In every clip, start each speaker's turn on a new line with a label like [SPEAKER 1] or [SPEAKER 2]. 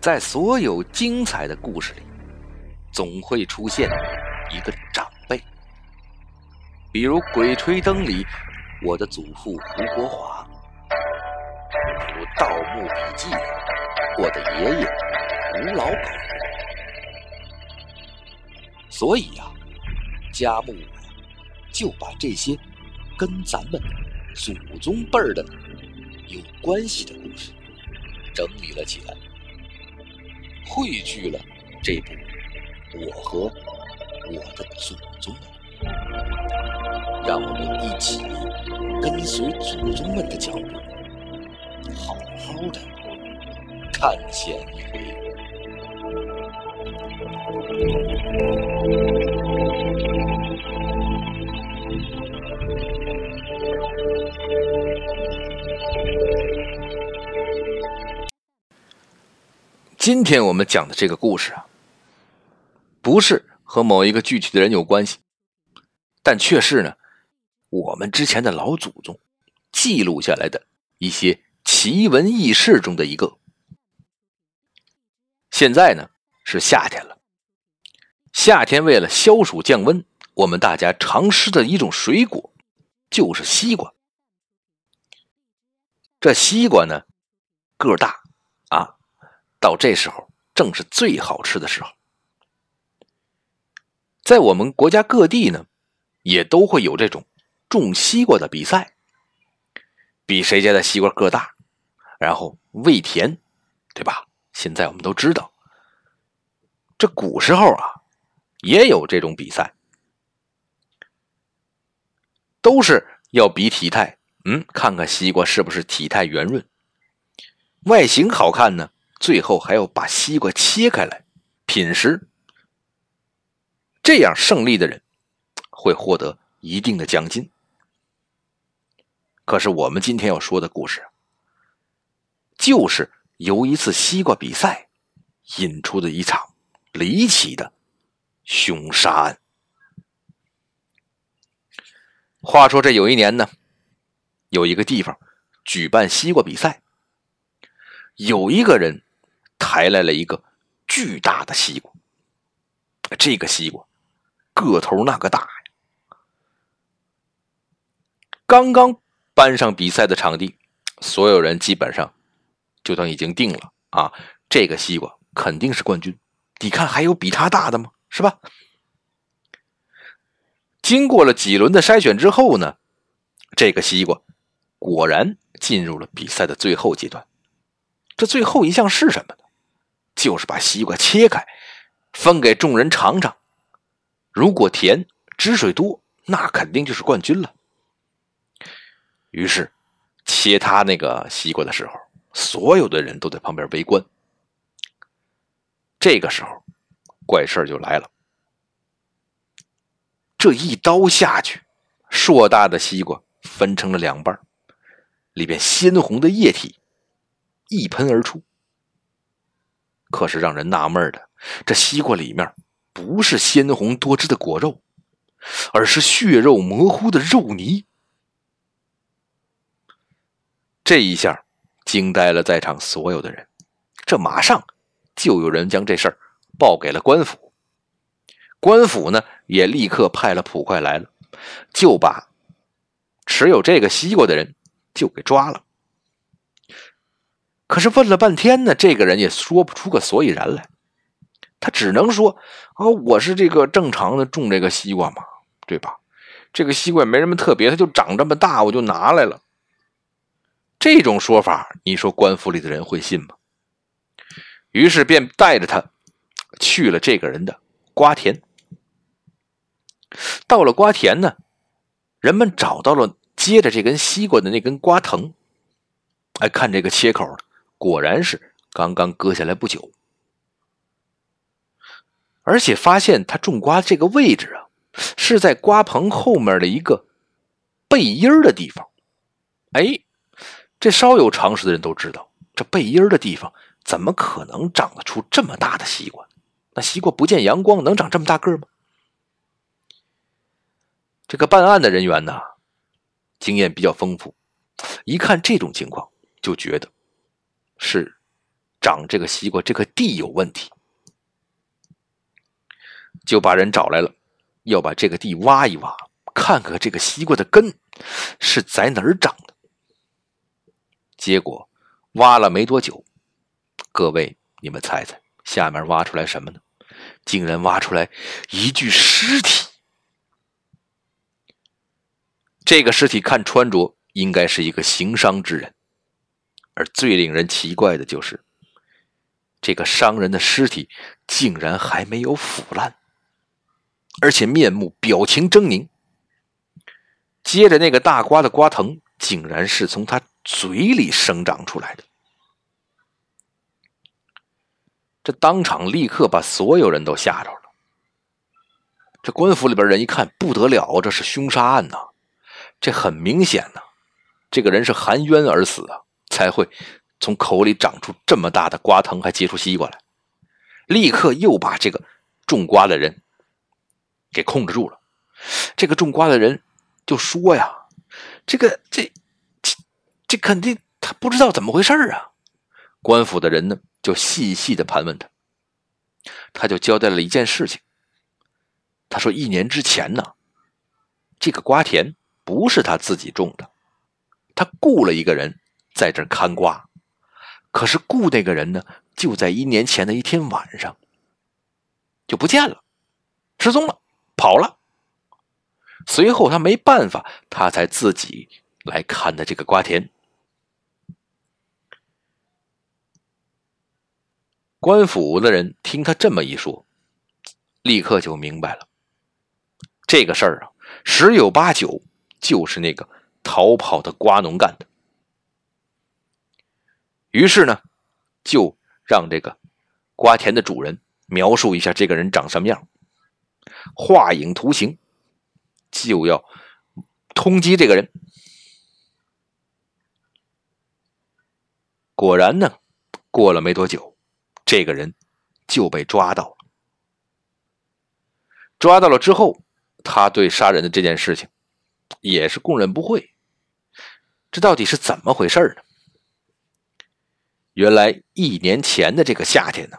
[SPEAKER 1] 在所有精彩的故事里，总会出现一个长辈，比如《鬼吹灯》里我的祖父胡国华，比如《盗墓笔记》里我的爷爷胡老狗。所以呀，家木就把这些跟咱们祖宗辈儿的有关系的故事整理了起来。汇聚了这部《我和我的祖宗们》，让我们一起跟随祖宗们的脚步，好好的探险一回。今天我们讲的这个故事啊，不是和某一个具体的人有关系，但却是呢，我们之前的老祖宗记录下来的一些奇闻异事中的一个。现在呢是夏天了，夏天为了消暑降温，我们大家常吃的一种水果就是西瓜。这西瓜呢个大。到这时候正是最好吃的时候，在我们国家各地呢，也都会有这种种西瓜的比赛，比谁家的西瓜个大，然后味甜，对吧？现在我们都知道，这古时候啊也有这种比赛，都是要比体态，嗯，看看西瓜是不是体态圆润，外形好看呢。最后还要把西瓜切开来品食，这样胜利的人会获得一定的奖金。可是我们今天要说的故事，就是由一次西瓜比赛引出的一场离奇的凶杀案。话说这有一年呢，有一个地方举办西瓜比赛，有一个人。抬来了一个巨大的西瓜，这个西瓜个头那个大呀！刚刚搬上比赛的场地，所有人基本上就当已经定了啊，这个西瓜肯定是冠军。你看，还有比他大的吗？是吧？经过了几轮的筛选之后呢，这个西瓜果然进入了比赛的最后阶段。这最后一项是什么？就是把西瓜切开，分给众人尝尝。如果甜，汁水多，那肯定就是冠军了。于是，切他那个西瓜的时候，所有的人都在旁边围观。这个时候，怪事就来了。这一刀下去，硕大的西瓜分成了两半，里边鲜红的液体一喷而出。可是让人纳闷的，这西瓜里面不是鲜红多汁的果肉，而是血肉模糊的肉泥。这一下惊呆了在场所有的人，这马上就有人将这事儿报给了官府。官府呢也立刻派了捕快来了，就把持有这个西瓜的人就给抓了。可是问了半天呢，这个人也说不出个所以然来。他只能说：“啊，我是这个正常的种这个西瓜嘛，对吧？这个西瓜没什么特别，它就长这么大，我就拿来了。”这种说法，你说官府里的人会信吗？于是便带着他去了这个人的瓜田。到了瓜田呢，人们找到了接着这根西瓜的那根瓜藤。哎，看这个切口。果然是刚刚割下来不久，而且发现他种瓜这个位置啊，是在瓜棚后面的一个背阴的地方。哎，这稍有常识的人都知道，这背阴的地方怎么可能长得出这么大的西瓜？那西瓜不见阳光，能长这么大个吗？这个办案的人员呢，经验比较丰富，一看这种情况，就觉得。是长这个西瓜这个地有问题，就把人找来了，要把这个地挖一挖，看看这个西瓜的根是在哪儿长的。结果挖了没多久，各位你们猜猜，下面挖出来什么呢？竟然挖出来一具尸体。这个尸体看穿着应该是一个行商之人，而最令人奇怪的就是，这个商人的尸体竟然还没有腐烂，而且面目表情狰狞。接着，那个大瓜的瓜藤竟然是从他。嘴里生长出来的，这当场立刻把所有人都吓着了。这官府里边人一看，不得了，这是凶杀案呐！这很明显呐，这个人是含冤而死啊，才会从口里长出这么大的瓜藤，还结出西瓜来。立刻又把这个种瓜的人给控制住了。这个种瓜的人就说呀：“这个这。”这肯定他不知道怎么回事啊！官府的人呢，就细细的盘问他，他就交代了一件事情。他说，一年之前呢，这个瓜田不是他自己种的，他雇了一个人在这看瓜，可是雇那个人呢，就在一年前的一天晚上就不见了，失踪了，跑了。随后他没办法，他才自己来看的这个瓜田。官府的人听他这么一说，立刻就明白了，这个事儿啊，十有八九就是那个逃跑的瓜农干的。于是呢，就让这个瓜田的主人描述一下这个人长什么样，画影图形，就要通缉这个人。果然呢，过了没多久。这个人就被抓到了。抓到了之后，他对杀人的这件事情也是供认不讳。这到底是怎么回事呢？原来一年前的这个夏天呢，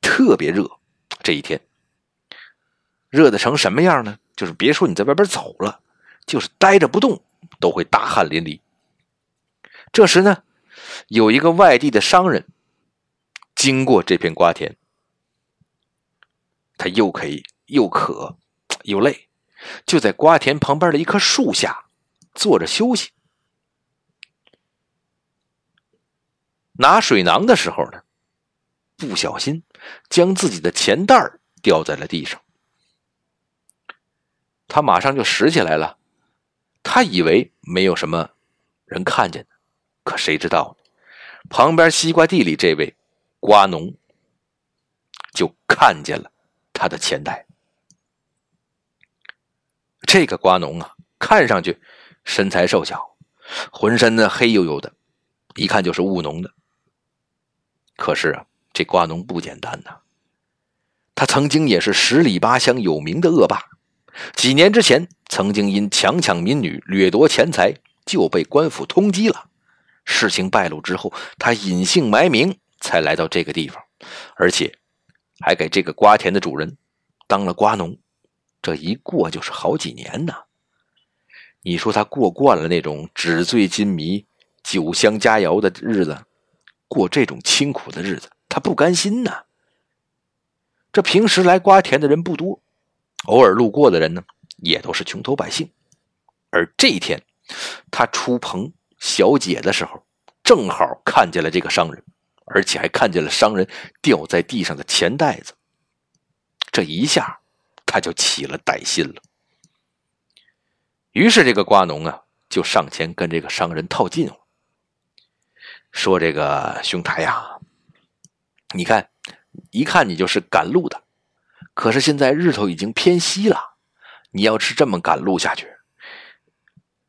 [SPEAKER 1] 特别热。这一天热的成什么样呢？就是别说你在外边走了，就是待着不动都会大汗淋漓。这时呢，有一个外地的商人。经过这片瓜田，他又可以又渴又累，就在瓜田旁边的一棵树下坐着休息。拿水囊的时候呢，不小心将自己的钱袋掉在了地上。他马上就拾起来了，他以为没有什么人看见可谁知道旁边西瓜地里这位。瓜农就看见了他的钱袋。这个瓜农啊，看上去身材瘦小，浑身呢黑黝黝的，一看就是务农的。可是啊，这瓜农不简单呐，他曾经也是十里八乡有名的恶霸，几年之前曾经因强抢民女、掠夺钱财就被官府通缉了。事情败露之后，他隐姓埋名。才来到这个地方，而且还给这个瓜田的主人当了瓜农，这一过就是好几年呢。你说他过惯了那种纸醉金迷、酒香佳肴的日子，过这种清苦的日子，他不甘心呐。这平时来瓜田的人不多，偶尔路过的人呢，也都是穷头百姓。而这一天，他出棚小解的时候，正好看见了这个商人。而且还看见了商人掉在地上的钱袋子，这一下他就起了歹心了。于是这个瓜农啊，就上前跟这个商人套近乎，说：“这个兄台呀，你看，一看你就是赶路的，可是现在日头已经偏西了，你要是这么赶路下去，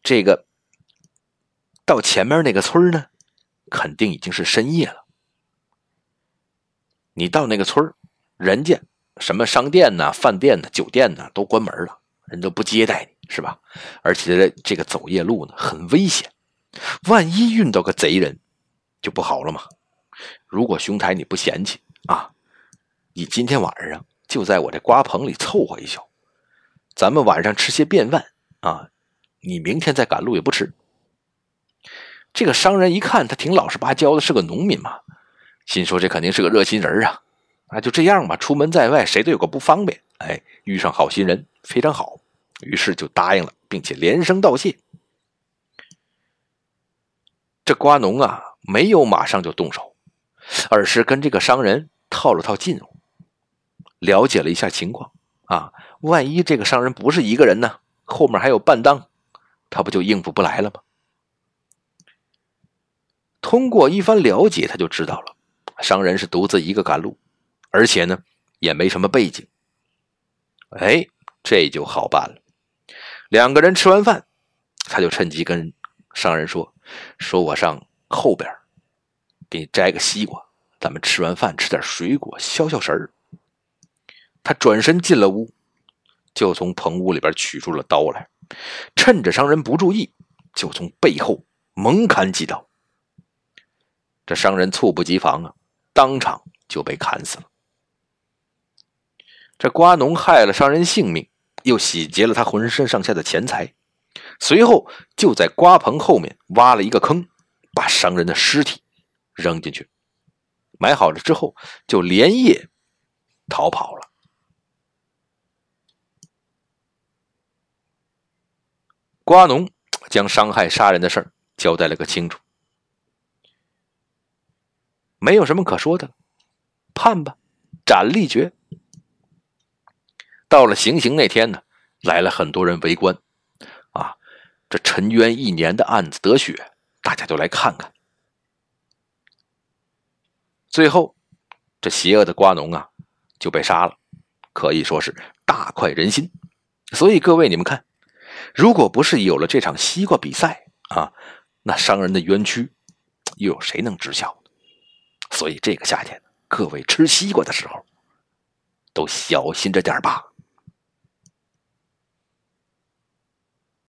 [SPEAKER 1] 这个到前面那个村呢，肯定已经是深夜了。”你到那个村人家什么商店呢、饭店呢、酒店呢都关门了，人都不接待你，是吧？而且这个走夜路呢很危险，万一遇到个贼人，就不好了嘛。如果兄台你不嫌弃啊，你今天晚上就在我这瓜棚里凑合一宿，咱们晚上吃些便饭啊，你明天再赶路也不迟。这个商人一看他挺老实巴交的，是个农民嘛，心说这肯定是个热心人啊。啊，就这样吧，出门在外谁都有个不方便，哎，遇上好心人非常好，于是就答应了，并且连声道谢。这瓜农啊，没有马上就动手，而是跟这个商人套了套近乎，了解了一下情况啊，万一这个商人不是一个人呢，后面还有伴当，他不就应付不来了吗？通过一番了解，他就知道了，商人是独自一个赶路。而且呢，也没什么背景。哎，这就好办了。两个人吃完饭，他就趁机跟商人说：“说我上后边给你摘个西瓜，咱们吃完饭吃点水果消消食儿。”他转身进了屋，就从棚屋里边取出了刀来，趁着商人不注意，就从背后猛砍几刀。这商人猝不及防啊，当场就被砍死了。这瓜农害了商人性命，又洗劫了他浑身上下的钱财，随后就在瓜棚后面挖了一个坑，把商人的尸体扔进去，埋好了之后，就连夜逃跑了。瓜农将伤害杀人的事交代了个清楚，没有什么可说的，判吧，斩立决。到了行刑那天呢，来了很多人围观，啊，这沉冤一年的案子得雪，大家都来看看。最后，这邪恶的瓜农啊就被杀了，可以说是大快人心。所以各位，你们看，如果不是有了这场西瓜比赛啊，那商人的冤屈又有谁能知晓？所以这个夏天，各位吃西瓜的时候都小心着点吧。